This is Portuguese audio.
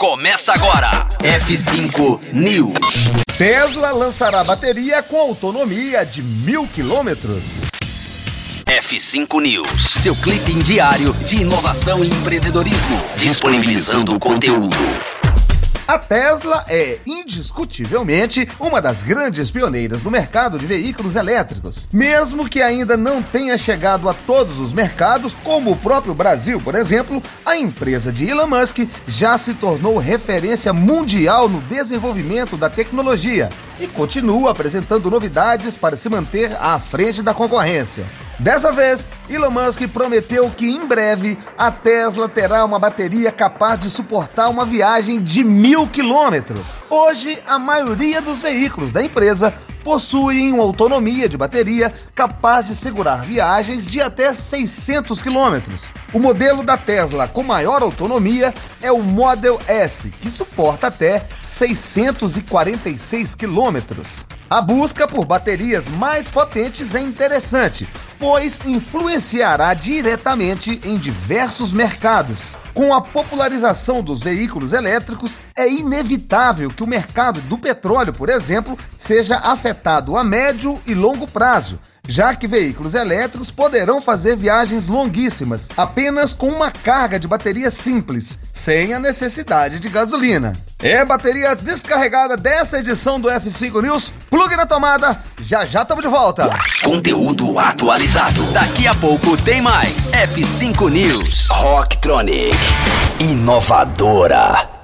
começa agora. F5 News. Tesla lançará bateria com autonomia de mil quilômetros. F5 News, seu clipe diário de inovação e empreendedorismo, disponibilizando o conteúdo. A Tesla é indiscutivelmente uma das grandes pioneiras no mercado de veículos elétricos. Mesmo que ainda não tenha chegado a todos os mercados, como o próprio Brasil, por exemplo, a empresa de Elon Musk já se tornou referência mundial no desenvolvimento da tecnologia e continua apresentando novidades para se manter à frente da concorrência. Dessa vez, Elon Musk prometeu que em breve a Tesla terá uma bateria capaz de suportar uma viagem de mil quilômetros. Hoje, a maioria dos veículos da empresa possuem uma autonomia de bateria capaz de segurar viagens de até 600 quilômetros. O modelo da Tesla com maior autonomia é o Model S, que suporta até 646 quilômetros. A busca por baterias mais potentes é interessante, pois influenciará diretamente em diversos mercados. Com a popularização dos veículos elétricos, é inevitável que o mercado do petróleo, por exemplo, seja afetado a médio e longo prazo, já que veículos elétricos poderão fazer viagens longuíssimas apenas com uma carga de bateria simples, sem a necessidade de gasolina. É bateria descarregada dessa edição do F5 News. Plugue na tomada, já já estamos de volta. Conteúdo atualizado. Daqui a pouco tem mais. F5 News. Rocktronic. Inovadora.